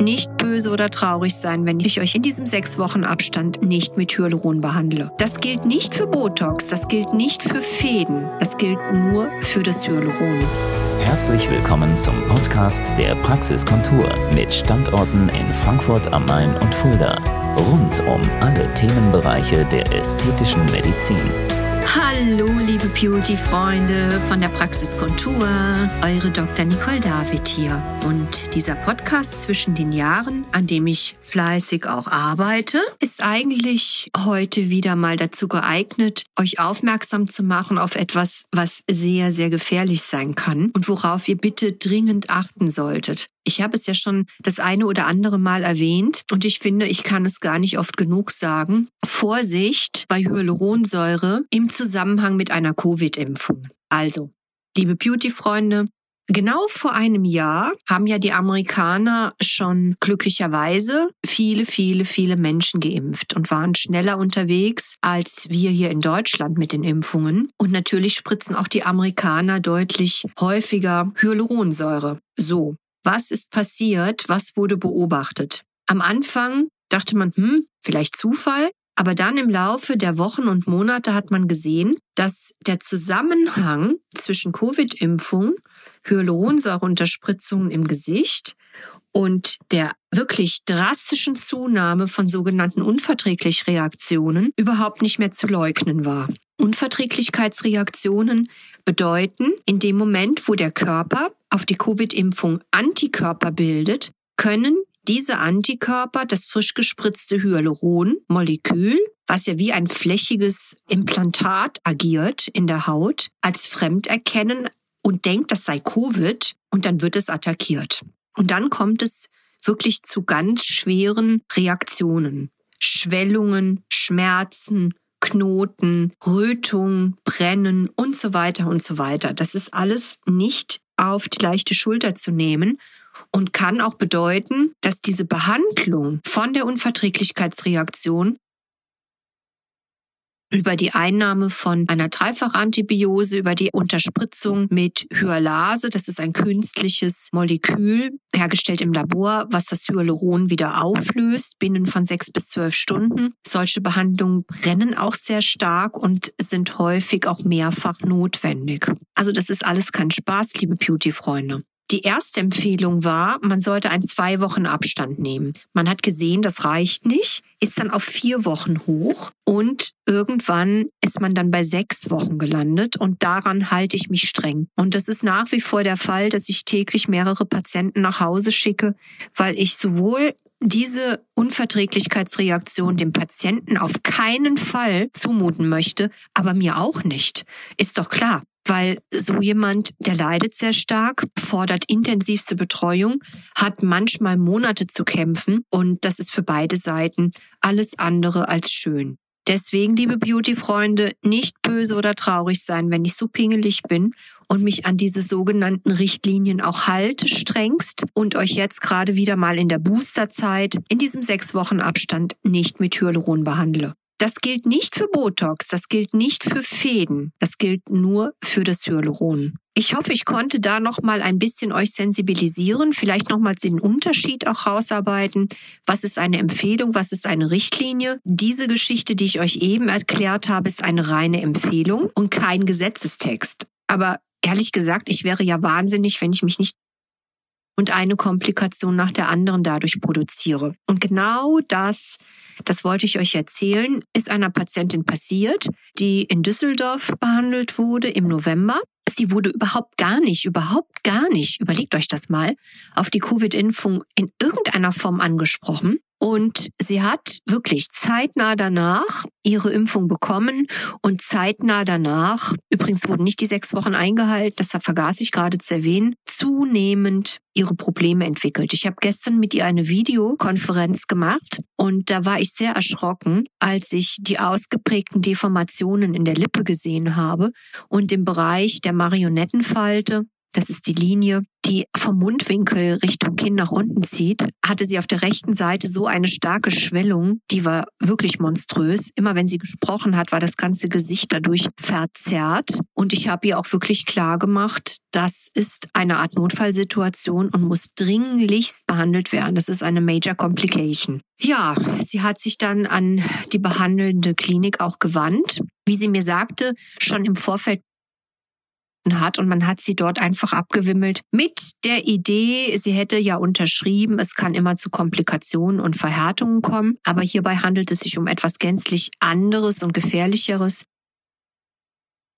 nicht böse oder traurig sein, wenn ich euch in diesem sechs Wochen Abstand nicht mit Hyaluron behandle. Das gilt nicht für Botox, das gilt nicht für Fäden, das gilt nur für das Hyaluron. Herzlich willkommen zum Podcast der Praxiskontur mit Standorten in Frankfurt am Main und Fulda. Rund um alle Themenbereiche der ästhetischen Medizin. Hallo, liebe Beauty-Freunde von der Praxiskontur. Eure Dr. Nicole David hier. Und dieser Podcast zwischen den Jahren, an dem ich fleißig auch arbeite, ist eigentlich heute wieder mal dazu geeignet, euch aufmerksam zu machen auf etwas, was sehr, sehr gefährlich sein kann und worauf ihr bitte dringend achten solltet. Ich habe es ja schon das eine oder andere Mal erwähnt und ich finde, ich kann es gar nicht oft genug sagen. Vorsicht bei Hyaluronsäure im Zusammenhang mit einer Covid-Impfung. Also, liebe Beauty-Freunde, Genau vor einem Jahr haben ja die Amerikaner schon glücklicherweise viele, viele, viele Menschen geimpft und waren schneller unterwegs als wir hier in Deutschland mit den Impfungen. Und natürlich spritzen auch die Amerikaner deutlich häufiger Hyaluronsäure. So, was ist passiert? Was wurde beobachtet? Am Anfang dachte man, hm, vielleicht Zufall. Aber dann im Laufe der Wochen und Monate hat man gesehen, dass der Zusammenhang zwischen Covid-Impfung, Hyaluronsäureunterspritzungen im Gesicht und der wirklich drastischen Zunahme von sogenannten Unverträglichreaktionen überhaupt nicht mehr zu leugnen war. Unverträglichkeitsreaktionen bedeuten, in dem Moment, wo der Körper auf die Covid-Impfung Antikörper bildet, können diese Antikörper das frisch gespritzte Hyaluron-Molekül, was ja wie ein flächiges Implantat agiert in der Haut, als fremd erkennen und denkt, das sei Covid und dann wird es attackiert. Und dann kommt es wirklich zu ganz schweren Reaktionen. Schwellungen, Schmerzen, Knoten, Rötung, Brennen und so weiter und so weiter. Das ist alles nicht auf die leichte Schulter zu nehmen und kann auch bedeuten, dass diese Behandlung von der Unverträglichkeitsreaktion über die Einnahme von einer Dreifachantibiose, über die Unterspritzung mit Hyalase. Das ist ein künstliches Molekül, hergestellt im Labor, was das Hyaluron wieder auflöst binnen von sechs bis zwölf Stunden. Solche Behandlungen brennen auch sehr stark und sind häufig auch mehrfach notwendig. Also das ist alles kein Spaß, liebe Beauty-Freunde. Die erste Empfehlung war, man sollte einen zwei Wochen Abstand nehmen. Man hat gesehen, das reicht nicht, ist dann auf vier Wochen hoch und irgendwann ist man dann bei sechs Wochen gelandet und daran halte ich mich streng. Und das ist nach wie vor der Fall, dass ich täglich mehrere Patienten nach Hause schicke, weil ich sowohl diese Unverträglichkeitsreaktion dem Patienten auf keinen Fall zumuten möchte, aber mir auch nicht. Ist doch klar weil so jemand, der leidet sehr stark, fordert intensivste Betreuung, hat manchmal Monate zu kämpfen und das ist für beide Seiten alles andere als schön. Deswegen, liebe Beauty-Freunde, nicht böse oder traurig sein, wenn ich so pingelig bin und mich an diese sogenannten Richtlinien auch halte, strengst und euch jetzt gerade wieder mal in der Boosterzeit in diesem sechs Wochen Abstand nicht mit Hyaluron behandle. Das gilt nicht für Botox, das gilt nicht für Fäden, das gilt nur für das Hyaluron. Ich hoffe, ich konnte da noch mal ein bisschen euch sensibilisieren, vielleicht noch mal den Unterschied auch rausarbeiten. Was ist eine Empfehlung, was ist eine Richtlinie? Diese Geschichte, die ich euch eben erklärt habe, ist eine reine Empfehlung und kein Gesetzestext. Aber ehrlich gesagt, ich wäre ja wahnsinnig, wenn ich mich nicht und eine Komplikation nach der anderen dadurch produziere. Und genau das, das wollte ich euch erzählen, ist einer Patientin passiert, die in Düsseldorf behandelt wurde im November. Sie wurde überhaupt gar nicht, überhaupt gar nicht, überlegt euch das mal, auf die Covid-Impfung in irgendeiner Form angesprochen. Und sie hat wirklich zeitnah danach ihre Impfung bekommen und zeitnah danach, übrigens wurden nicht die sechs Wochen eingehalten, deshalb vergaß ich gerade zu erwähnen, zunehmend ihre Probleme entwickelt. Ich habe gestern mit ihr eine Videokonferenz gemacht und da war ich sehr erschrocken, als ich die ausgeprägten Deformationen in der Lippe gesehen habe und im Bereich der Marionettenfalte das ist die Linie, die vom Mundwinkel Richtung Kinn nach unten zieht, hatte sie auf der rechten Seite so eine starke Schwellung, die war wirklich monströs. Immer wenn sie gesprochen hat, war das ganze Gesicht dadurch verzerrt. Und ich habe ihr auch wirklich klar gemacht, das ist eine Art Notfallsituation und muss dringlichst behandelt werden. Das ist eine Major Complication. Ja, sie hat sich dann an die behandelnde Klinik auch gewandt. Wie sie mir sagte, schon im Vorfeld hat und man hat sie dort einfach abgewimmelt mit der Idee, sie hätte ja unterschrieben, es kann immer zu Komplikationen und Verhärtungen kommen, aber hierbei handelt es sich um etwas gänzlich anderes und gefährlicheres.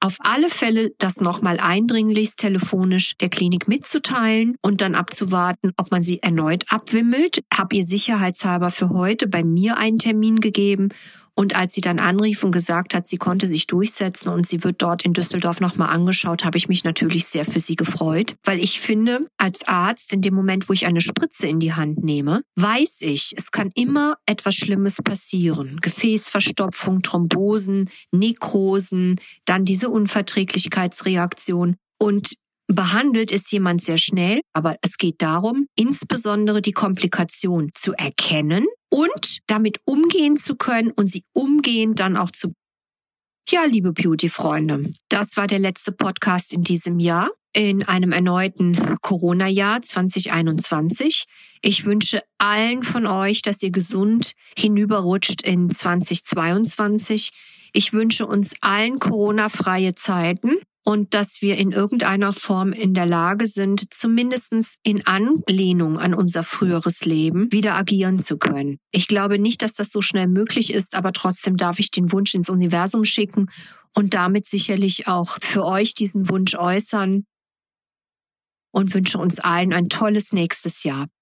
Auf alle Fälle das nochmal eindringlichst telefonisch der Klinik mitzuteilen und dann abzuwarten, ob man sie erneut abwimmelt. Hab ihr sicherheitshalber für heute bei mir einen Termin gegeben und als sie dann anrief und gesagt hat, sie konnte sich durchsetzen und sie wird dort in Düsseldorf nochmal angeschaut, habe ich mich natürlich sehr für sie gefreut, weil ich finde, als Arzt, in dem Moment, wo ich eine Spritze in die Hand nehme, weiß ich, es kann immer etwas Schlimmes passieren. Gefäßverstopfung, Thrombosen, Nekrosen, dann diese Unverträglichkeitsreaktion. Und behandelt ist jemand sehr schnell, aber es geht darum, insbesondere die Komplikation zu erkennen und damit umgehen zu können und sie umgehend dann auch zu. Ja, liebe Beauty-Freunde, das war der letzte Podcast in diesem Jahr, in einem erneuten Corona-Jahr 2021. Ich wünsche allen von euch, dass ihr gesund hinüberrutscht in 2022. Ich wünsche uns allen Corona-freie Zeiten und dass wir in irgendeiner Form in der Lage sind, zumindestens in Anlehnung an unser früheres Leben wieder agieren zu können. Ich glaube nicht, dass das so schnell möglich ist, aber trotzdem darf ich den Wunsch ins Universum schicken und damit sicherlich auch für euch diesen Wunsch äußern und wünsche uns allen ein tolles nächstes Jahr.